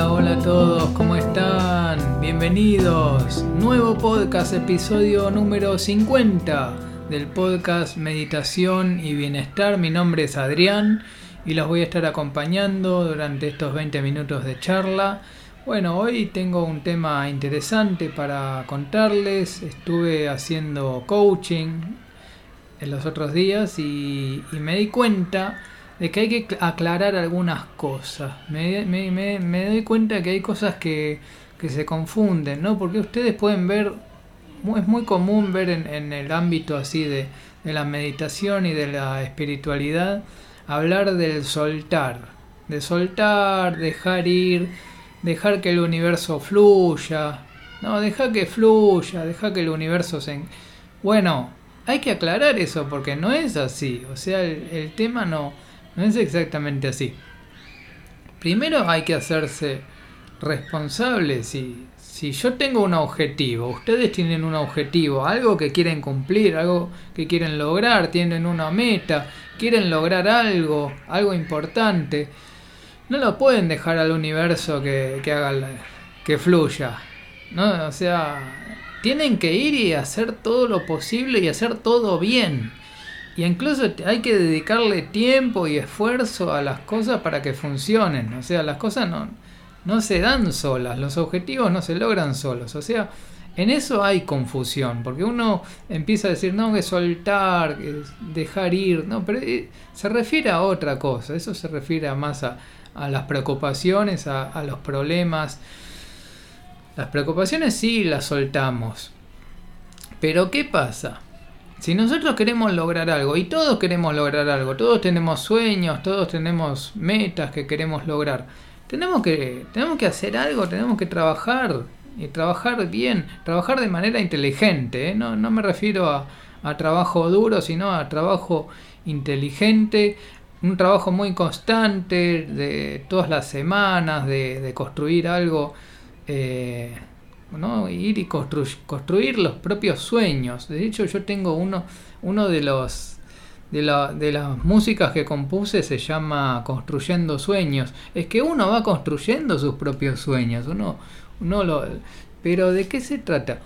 Hola, hola a todos, ¿cómo están? Bienvenidos. Nuevo podcast, episodio número 50 del podcast Meditación y Bienestar. Mi nombre es Adrián y los voy a estar acompañando durante estos 20 minutos de charla. Bueno, hoy tengo un tema interesante para contarles. Estuve haciendo coaching en los otros días y, me di cuenta de que hay que aclarar algunas cosas. Me, me, doy cuenta que hay cosas que, se confunden, ¿no? Porque ustedes pueden ver, es muy común ver en, el ámbito así de, de la meditación y de la espiritualidad, hablar del soltar, de soltar, dejar ir, dejar que el universo fluya. No, deja que fluya, deja que el universo se... Bueno, hay que aclarar eso porque no es así. O sea, el, tema no, no es exactamente así. Primero hay que hacerse responsable. Si, si yo tengo un objetivo, ustedes tienen un objetivo, algo que quieren cumplir, algo que quieren lograr, tienen una meta, quieren lograr algo, algo importante, no lo pueden dejar al universo que, haga que fluya. ¿no? O sea, tienen que ir y hacer todo lo posible y hacer todo bien. Y incluso hay que dedicarle tiempo y esfuerzo a las cosas para que funcionen. O sea, las cosas no, no se dan solas, los objetivos no se logran solos. O sea, en eso hay confusión, porque uno empieza a decir, no, que soltar, dejar ir, no, pero eh, se refiere a otra cosa, eso se refiere más a, a las preocupaciones, a los problemas, las preocupaciones sí las soltamos. Pero ¿qué pasa? Si nosotros queremos lograr algo, y todos queremos lograr algo, todos tenemos sueños, todos tenemos metas que queremos lograr, tenemos que, tenemos que hacer algo, tenemos que trabajar, y trabajar bien, trabajar de manera inteligente. ¿eh? No, me refiero a, a trabajo duro, sino a trabajo inteligente, un trabajo muy constante de todas las semanas, de, de construir algo eh, ir y construir los propios sueños. De hecho, yo tengo uno, uno de los de, la, las músicas que compuse se llama Construyendo Sueños. Es que uno va construyendo sus propios sueños. Uno, uno pero ¿de qué se trata?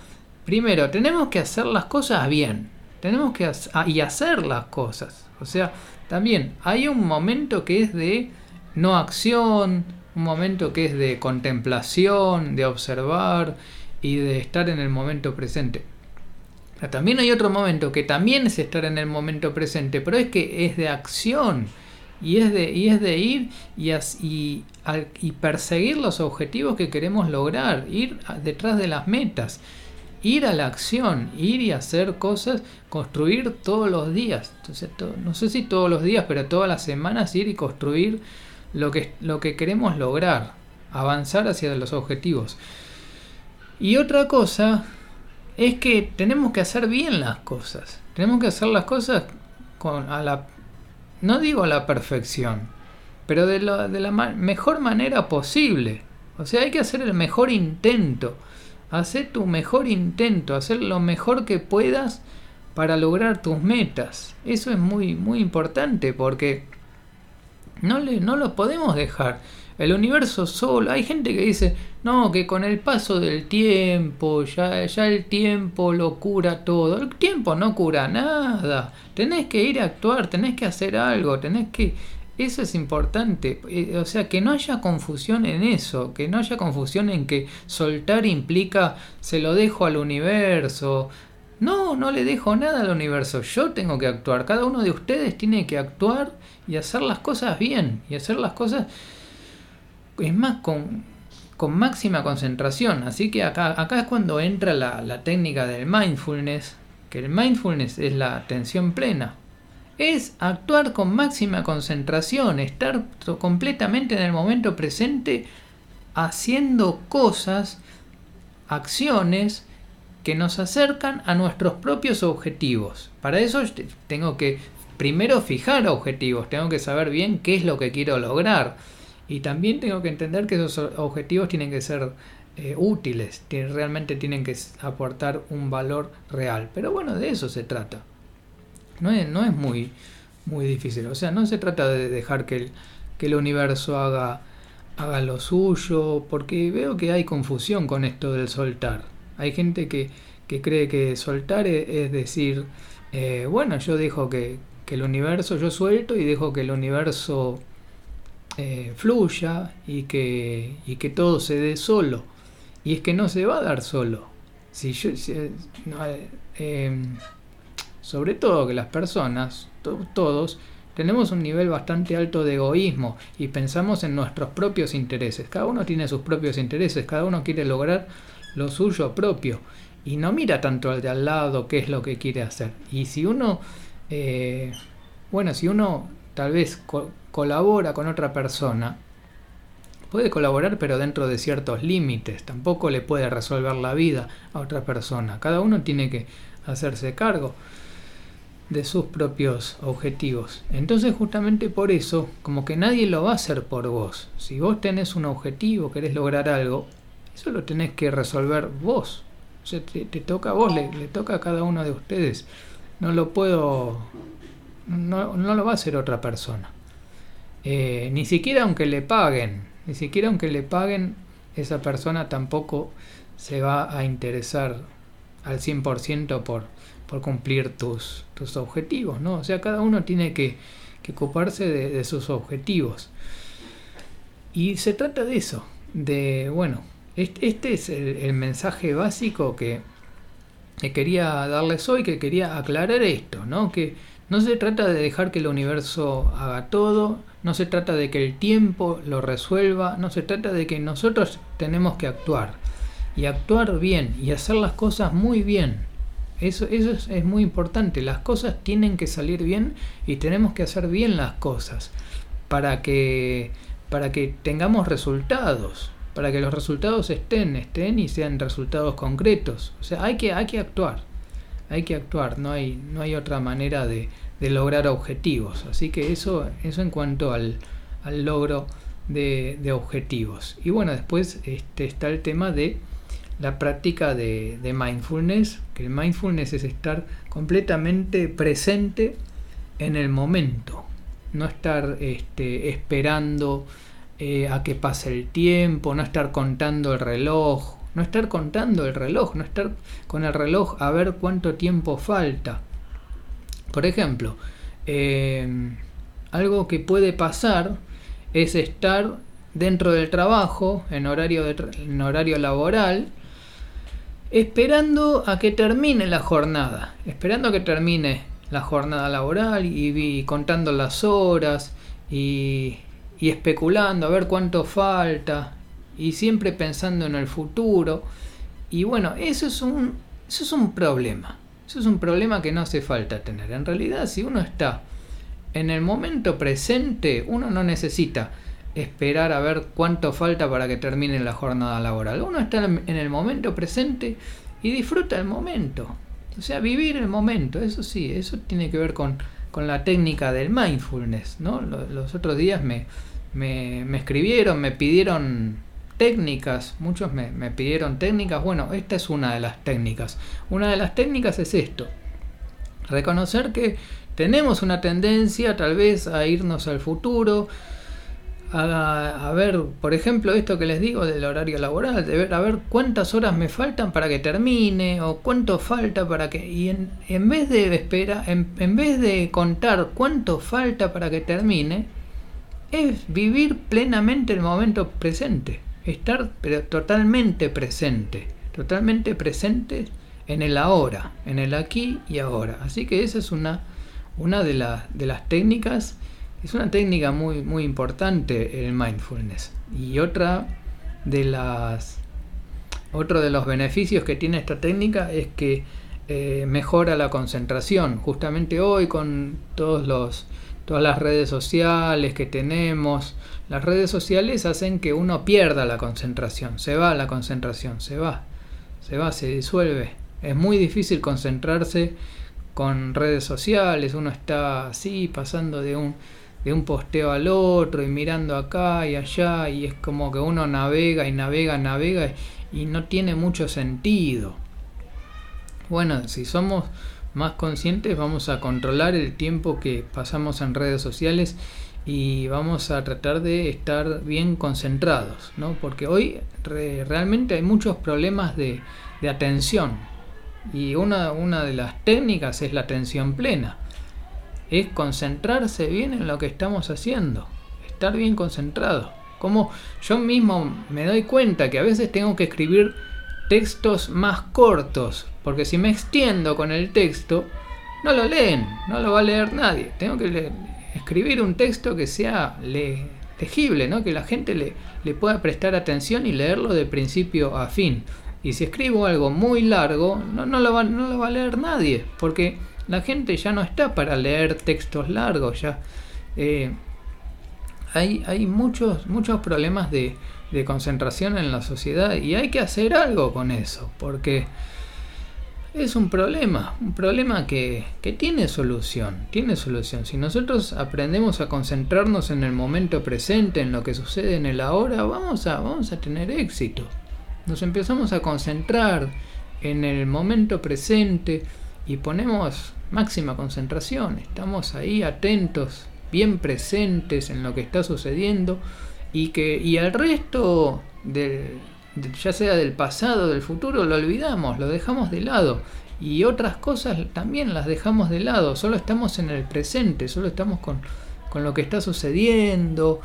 Primero, tenemos que hacer las cosas bien. Tenemos que y hacer las cosas. O sea, también hay un momento que es de no acción, un momento que es de contemplación, de observar y de estar en el momento presente. también hay otro momento que también es estar en el momento presente, pero es que es de acción y es de, y es de ir y, y, y perseguir los objetivos que queremos lograr, ir detrás de las metas, ir a la acción, ir y hacer cosas, construir todos los días. Entonces, no sé si todos los días, pero todas las semanas ir y construir lo que, lo que queremos lograr, avanzar hacia los objetivos. Y otra cosa es que tenemos que hacer bien las cosas. Tenemos que hacer las cosas con a la no digo a la perfección, pero de la, de la mejor manera posible. O sea, hay que hacer el mejor intento. Hacer tu mejor intento, hacer lo mejor que puedas para lograr tus metas. Eso es muy muy importante porque no, le, no lo podemos dejar. El universo solo. Hay gente que dice, no, que con el paso del tiempo, ya, ya el tiempo lo cura todo. El tiempo no cura nada. Tenés que ir a actuar, tenés que hacer algo, tenés que... Eso es importante. Eh, o sea, que no haya confusión en eso. Que no haya confusión en que soltar implica se lo dejo al universo. No, no le dejo nada al universo. Yo tengo que actuar. Cada uno de ustedes tiene que actuar y hacer las cosas bien. Y hacer las cosas, es más, con, con máxima concentración. Así que acá, acá es cuando entra la, la técnica del mindfulness. Que el mindfulness es la atención plena. Es actuar con máxima concentración, estar completamente en el momento presente haciendo cosas, acciones que nos acercan a nuestros propios objetivos. Para eso tengo que primero fijar objetivos, tengo que saber bien qué es lo que quiero lograr. Y también tengo que entender que esos objetivos tienen que ser eh, útiles, realmente tienen que aportar un valor real. Pero bueno, de eso se trata. No es, no es muy, muy difícil. O sea, no se trata de dejar que el, que el universo haga, haga lo suyo, porque veo que hay confusión con esto del soltar. Hay gente que, cree que soltar es, decir, eh, bueno, yo dejo que, el universo, yo suelto y dejo que el universo eh, fluya y que, y que todo se dé solo. Y es que no se va a dar solo. Si yo, eh, sobre todo que las personas, todos, tenemos un nivel bastante alto de egoísmo y pensamos en nuestros propios intereses. Cada uno tiene sus propios intereses, cada uno quiere lograr lo suyo propio y no mira tanto al de al lado qué es lo que quiere hacer. Y si uno, eh, bueno, si uno tal vez colabora con otra persona, puede colaborar pero dentro de ciertos límites, tampoco le puede resolver la vida a otra persona. Cada uno tiene que hacerse cargo de sus propios objetivos. Entonces justamente por eso, como que nadie lo va a hacer por vos. Si vos tenés un objetivo, querés lograr algo, eso lo tenés que resolver vos. O sea, te, toca a vos, le, toca a cada uno de ustedes. No lo puedo, no, no lo va a hacer otra persona. Eh, ni siquiera aunque le paguen, ni siquiera aunque le paguen, esa persona tampoco se va a interesar al 100% por, por cumplir tus, tus objetivos, ¿no? O sea, cada uno tiene que, ocuparse de, sus objetivos. Y se trata de eso, de, bueno, este, es el, mensaje básico que, que, quería darles hoy, que quería aclarar esto, ¿no? Que no se trata de dejar que el universo haga todo, no se trata de que el tiempo lo resuelva, no se trata de que nosotros tenemos que actuar y actuar bien y hacer las cosas muy bien. Eso, eso es, muy importante. Las cosas tienen que salir bien y tenemos que hacer bien las cosas para que, para que tengamos resultados, para que los resultados estén, estén y sean resultados concretos. O sea, hay que, hay que actuar, hay que actuar, no hay, no hay otra manera de, de lograr objetivos. Así que eso, eso en cuanto al, al logro de, objetivos. Y bueno, después este, está el tema de la práctica de, mindfulness, que el mindfulness es estar completamente presente en el momento, no estar este, esperando eh, a que pase el tiempo, no estar contando el reloj, no estar contando el reloj, no estar con el reloj a ver cuánto tiempo falta. Por ejemplo, eh, algo que puede pasar es estar dentro del trabajo, en horario, en horario laboral, esperando a que termine la jornada, esperando a que termine la jornada laboral y, contando las horas y, especulando a ver cuánto falta y siempre pensando en el futuro. Y bueno, eso es un, eso es un problema. Eso es un problema que no hace falta tener. En realidad, si uno está en el momento presente, uno no necesita esperar a ver cuánto falta para que termine la jornada laboral. Uno está en el momento presente y disfruta el momento. O sea, vivir el momento, eso sí, eso tiene que ver con, con la técnica del mindfulness. ¿no? Los, otros días me, me, escribieron, me pidieron técnicas, muchos me, me pidieron técnicas. Bueno, esta es una de las técnicas. Una de las técnicas es esto. Reconocer que tenemos una tendencia tal vez a irnos al futuro, a, ver, por ejemplo, esto que les digo del horario laboral, de ver a ver cuántas horas me faltan para que termine o cuánto falta para que... Y en, en vez de espera, en, en vez de contar cuánto falta para que termine, es vivir plenamente el momento presente, estar pero totalmente presente, totalmente presente en el ahora, en el aquí y ahora. Así que esa es una, una de, de las técnicas es una técnica muy, muy importante el mindfulness. Y otra de las otro de los beneficios que tiene esta técnica es que eh, mejora la concentración. Justamente hoy con todos los, todas las redes sociales que tenemos, las redes sociales hacen que uno pierda la concentración. Se va la concentración, se va, se va, se disuelve. Es muy difícil concentrarse con redes sociales. Uno está así pasando de un de un posteo al otro y mirando acá y allá y es como que uno navega y navega, navega y no tiene mucho sentido. Bueno, si somos más conscientes vamos a controlar el tiempo que pasamos en redes sociales y vamos a tratar de estar bien concentrados, ¿no? Porque hoy realmente hay muchos problemas de, de atención y una, una, de las técnicas es la atención plena. Es concentrarse bien en lo que estamos haciendo, estar bien concentrado. Como yo mismo me doy cuenta que a veces tengo que escribir textos más cortos, porque si me extiendo con el texto, no lo leen, no lo va a leer nadie. Tengo que leer, escribir un texto que sea legible, ¿no? que la gente le, le pueda prestar atención y leerlo de principio a fin. Y si escribo algo muy largo, no, no, lo va, no lo va a leer nadie, porque la gente ya no está para leer textos largos, ya eh, hay, hay muchos, muchos problemas de, de concentración en la sociedad y hay que hacer algo con eso, porque es un problema, un problema que, tiene solución, tiene solución. Si nosotros aprendemos a concentrarnos en el momento presente, en lo que sucede en el ahora, vamos a, vamos a tener éxito. Nos empezamos a concentrar en el momento presente y ponemos máxima concentración, estamos ahí atentos, bien presentes en lo que está sucediendo y que y al resto del ya sea del pasado, del futuro, lo olvidamos, lo dejamos de lado. Y otras cosas también las dejamos de lado, solo estamos en el presente, solo estamos con, con lo que está sucediendo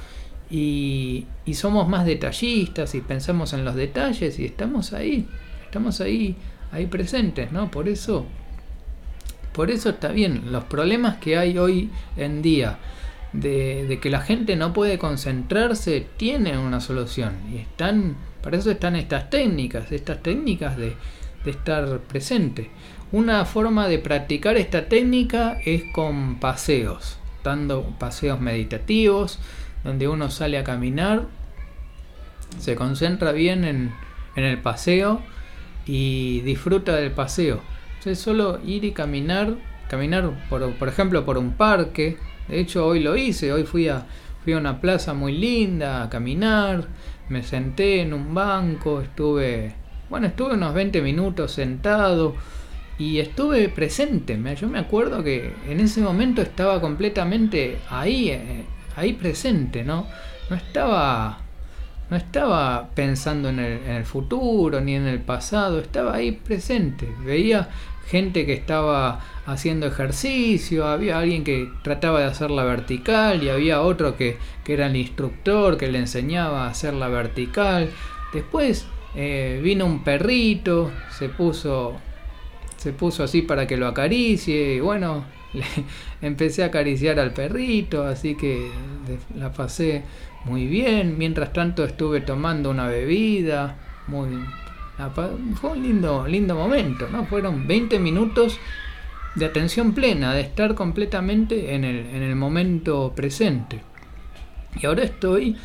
y, y, somos más detallistas y pensamos en los detalles y estamos ahí, estamos ahí, ahí presentes, ¿no? Por eso, por eso está bien, los problemas que hay hoy en día de, que la gente no puede concentrarse tienen una solución y están para eso están estas técnicas estas técnicas de, estar presente. Una forma de practicar esta técnica es con paseos dando paseos meditativos donde uno sale a caminar se concentra bien en, el paseo y disfruta del paseo. Es solo ir y caminar caminar por, por ejemplo por un parque. De hecho, hoy lo hice, hoy fui a, fui a una plaza muy linda a caminar, me senté en un banco, estuve, bueno, estuve unos 20 minutos sentado y estuve presente. Yo me acuerdo que en ese momento estaba completamente ahí, eh, ahí presente, ¿no? No estaba, no estaba pensando en el, en el futuro ni en el pasado, estaba ahí presente. Veía gente que estaba haciendo ejercicio, había alguien que trataba de hacerla vertical y había otro que, era el instructor que le enseñaba a hacerla vertical. Después eh, vino un perrito, se puso, se puso así para que lo acaricie y bueno, empecé a acariciar al perrito, así que la pasé muy bien. Mientras tanto estuve tomando una bebida, muy fue un lindo, lindo momento, ¿no? Fueron 20 minutos de atención plena, de estar completamente en el, en el momento presente. Y ahora estoy.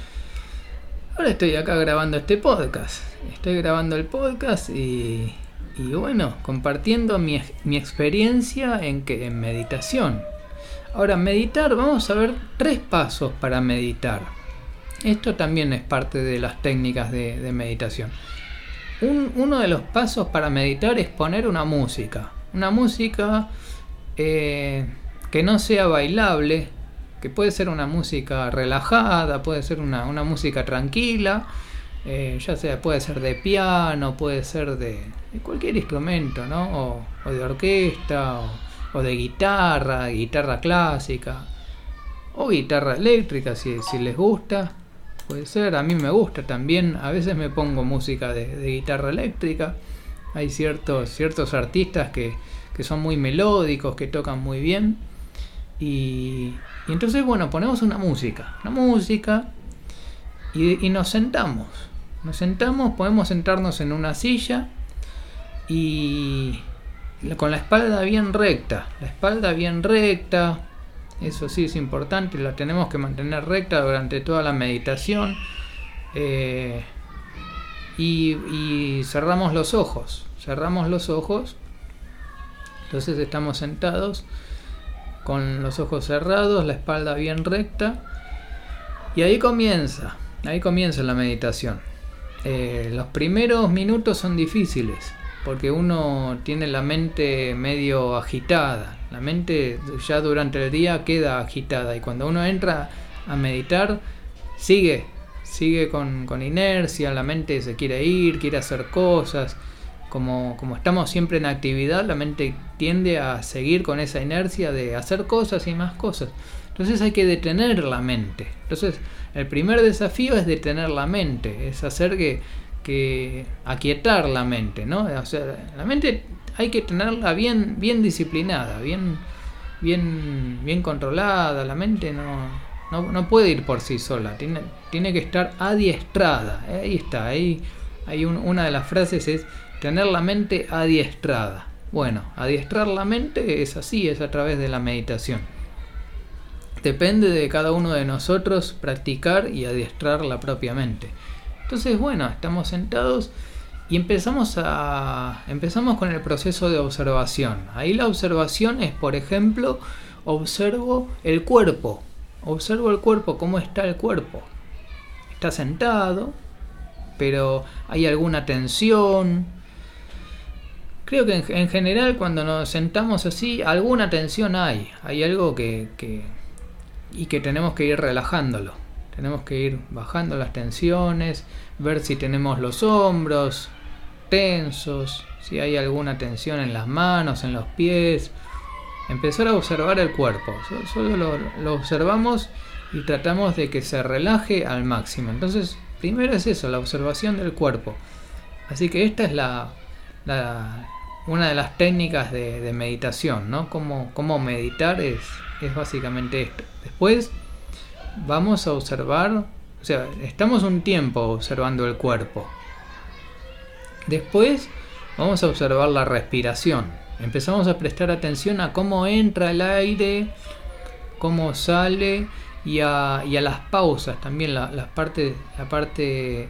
Ahora estoy acá grabando este podcast. Estoy grabando el podcast y. Y bueno, compartiendo mi, mi experiencia en que en meditación. Ahora, meditar, vamos a ver tres pasos para meditar. Esto también es parte de las técnicas de, de meditación uno de los pasos para meditar es poner una música. Una música eh, que no sea bailable, que puede ser una música relajada, puede ser una, música tranquila, eh, ya sea puede ser de piano, puede ser de, cualquier instrumento, ¿no? O, de orquesta, o, de guitarra, guitarra clásica, o guitarra eléctrica si, si les gusta. Puede ser, a mí me gusta también. A veces me pongo música de, guitarra eléctrica. Hay ciertos, ciertos artistas que, son muy melódicos, que tocan muy bien. Y, entonces, bueno, ponemos una música. Una música. Y, y nos sentamos. Nos sentamos, podemos sentarnos en una silla. Y con la espalda bien recta. La espalda bien recta eso sí es importante, la tenemos que mantener recta durante toda la meditación. Eh, y, cerramos los ojos, cerramos los ojos. Entonces estamos sentados con los ojos cerrados, la espalda bien recta. Y ahí comienza, ahí comienza la meditación. Eh, los primeros minutos son difíciles porque uno tiene la mente medio agitada. La mente ya durante el día queda agitada y cuando uno entra a meditar, sigue, sigue con, con inercia, la mente se quiere ir, quiere hacer cosas. Como, como, estamos siempre en actividad, la mente tiende a seguir con esa inercia de hacer cosas y más cosas. Entonces hay que detener la mente. Entonces el primer desafío es detener la mente, es hacer que, que aquietar la mente, ¿no? O sea, la mente hay que tenerla bien, bien disciplinada, bien, bien, bien controlada. La mente no, no, puede ir por sí sola, tiene, tiene que estar adiestrada. Ahí está, ahí hay una de las frases es tener la mente adiestrada. Bueno, adiestrar la mente es así, es a través de la meditación. Depende de cada uno de nosotros practicar y adiestrar la propia mente. Entonces, bueno, estamos sentados y empezamos a empezamos con el proceso de observación. Ahí la observación es, por ejemplo, observo el cuerpo. Observo el cuerpo, cómo está el cuerpo. Está sentado, pero hay alguna tensión. Creo que en, general cuando nos sentamos así, alguna tensión hay. Hay algo que, que y que tenemos que ir relajándolo. Tenemos que ir bajando las tensiones, ver si tenemos los hombros tensos, si hay alguna tensión en las manos, en los pies. Empezar a observar el cuerpo. Solo lo, observamos y tratamos de que se relaje al máximo. Entonces, primero es eso, la observación del cuerpo. Así que esta es la, una de las técnicas de, meditación, ¿no? Cómo, cómo meditar es, es básicamente esto. Después vamos a observar, o sea, estamos un tiempo observando el cuerpo. Después vamos a observar la respiración. Empezamos a prestar atención a cómo entra el aire, cómo sale y a, las pausas también, la, la, parte, la parte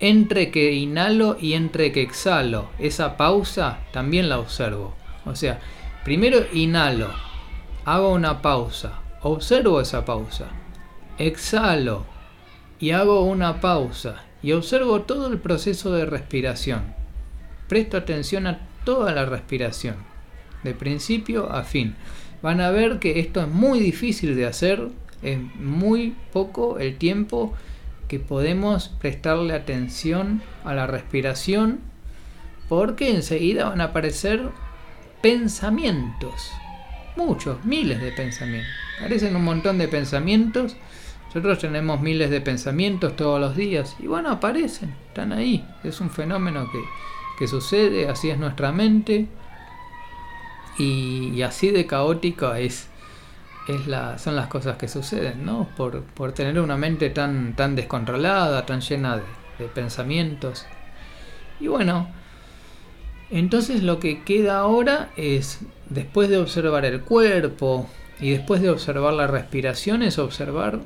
entre que inhalo y entre que exhalo. Esa pausa también la observo. O sea, primero inhalo, hago una pausa, observo esa pausa, exhalo y hago una pausa y observo todo el proceso de respiración. Presto atención a toda la respiración, de principio a fin. Van a ver que esto es muy difícil de hacer, es muy poco el tiempo que podemos prestarle atención a la respiración porque enseguida van a aparecer pensamientos muchos, miles de pensamientos. Aparecen un montón de pensamientos. Nosotros tenemos miles de pensamientos todos los días. Y bueno, aparecen, están ahí. Es un fenómeno que, que sucede, así es nuestra mente. Y, así de caótica es, es la, son las cosas que suceden, ¿no? Por, por tener una mente tan, tan descontrolada, tan llena de, de pensamientos. Y bueno, entonces lo que queda ahora es, después de observar el cuerpo y después de observar la respiración, es observar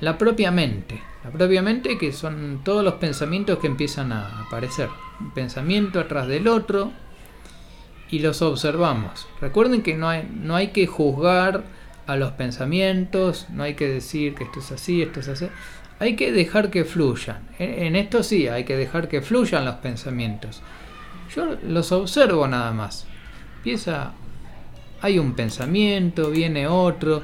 la propia mente. La propia mente que son todos los pensamientos que empiezan a aparecer. Un pensamiento atrás del otro y los observamos. Recuerden que no hay, no hay que juzgar a los pensamientos, no hay que decir que esto es así, esto es así. Hay que dejar que fluyan. En esto sí, hay que dejar que fluyan los pensamientos. Yo los observo nada más. Empieza, hay un pensamiento, viene otro,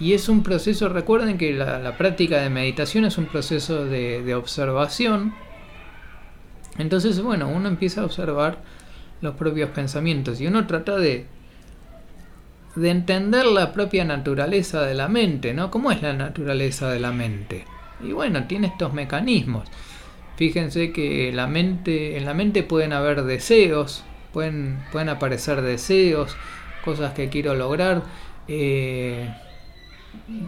y es un proceso, recuerden que la, práctica de meditación es un proceso de, observación. Entonces, bueno, uno empieza a observar los propios pensamientos y uno trata de, de entender la propia naturaleza de la mente, ¿no? ¿Cómo es la naturaleza de la mente? Y bueno, tiene estos mecanismos. Fíjense que la mente, en la mente pueden haber deseos, pueden, pueden aparecer deseos, cosas que quiero lograr, eh,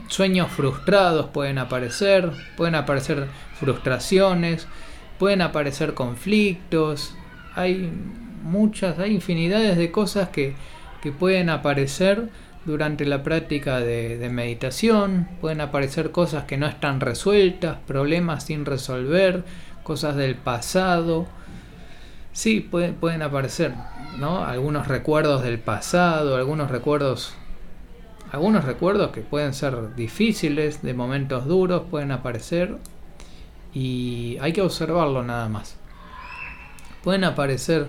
sueños frustrados pueden aparecer, pueden aparecer frustraciones, pueden aparecer conflictos, hay muchas, hay infinidades de cosas que, que pueden aparecer durante la práctica de, meditación, pueden aparecer cosas que no están resueltas, problemas sin resolver, cosas del pasado. Sí, pueden, pueden aparecer, ¿no? Algunos recuerdos del pasado, algunos recuerdos algunos recuerdos que pueden ser difíciles, de momentos duros, pueden aparecer y hay que observarlo nada más. Pueden aparecer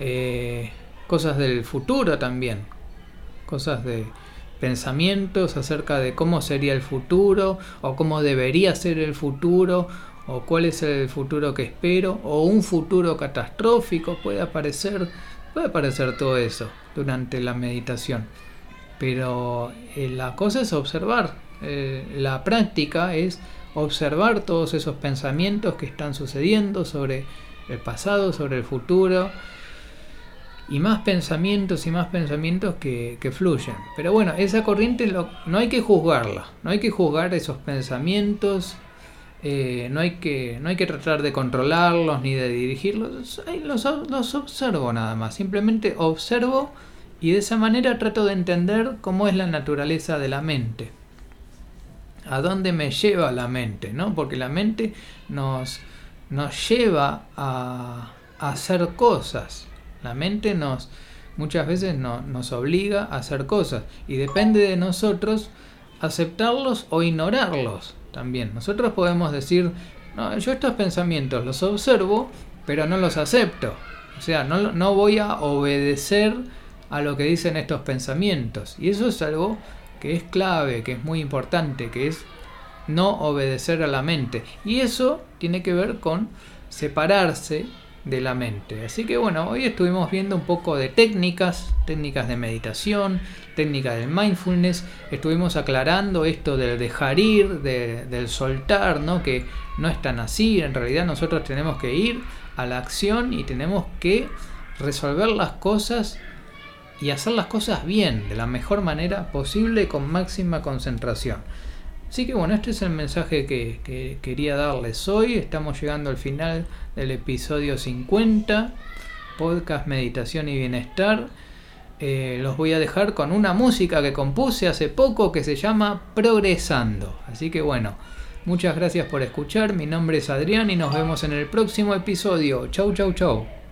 eh, cosas del futuro también, cosas de pensamientos acerca de cómo sería el futuro o cómo debería ser el futuro o cuál es el futuro que espero o un futuro catastrófico puede aparecer puede aparecer todo eso durante la meditación pero eh, la cosa es observar eh, la práctica es observar todos esos pensamientos que están sucediendo sobre el pasado sobre el futuro y más pensamientos y más pensamientos que, fluyen. Pero bueno, esa corriente no hay que juzgarla, no hay que juzgar esos pensamientos, eh, no, hay que, no hay que tratar de controlarlos ni de dirigirlos, los, los observo nada más, simplemente observo y de esa manera trato de entender cómo es la naturaleza de la mente. A dónde me lleva la mente, ¿no? Porque la mente nos, nos lleva a, hacer cosas la mente nos muchas veces nos obliga a hacer cosas y depende de nosotros aceptarlos o ignorarlos también. Nosotros podemos decir, no, yo estos pensamientos los observo, pero no los acepto. O sea, no, no voy a obedecer a lo que dicen estos pensamientos. Y eso es algo que es clave, que es muy importante, que es no obedecer a la mente. Y eso tiene que ver con separarse de la mente. Así que bueno, hoy estuvimos viendo un poco de técnicas, técnicas de meditación, técnicas del mindfulness, estuvimos aclarando esto del dejar ir, del soltar, ¿no? que no es tan así, en realidad nosotros tenemos que ir a la acción y tenemos que resolver las cosas y hacer las cosas bien, de la mejor manera posible con máxima concentración. Así que bueno, este es el mensaje que, quería darles hoy. Estamos llegando al final del episodio 50, podcast Meditación y Bienestar. Eh, los voy a dejar con una música que compuse hace poco que se llama Progresando. Así que bueno, muchas gracias por escuchar. Mi nombre es Adrián y nos vemos en el próximo episodio. Chau, chau, chau.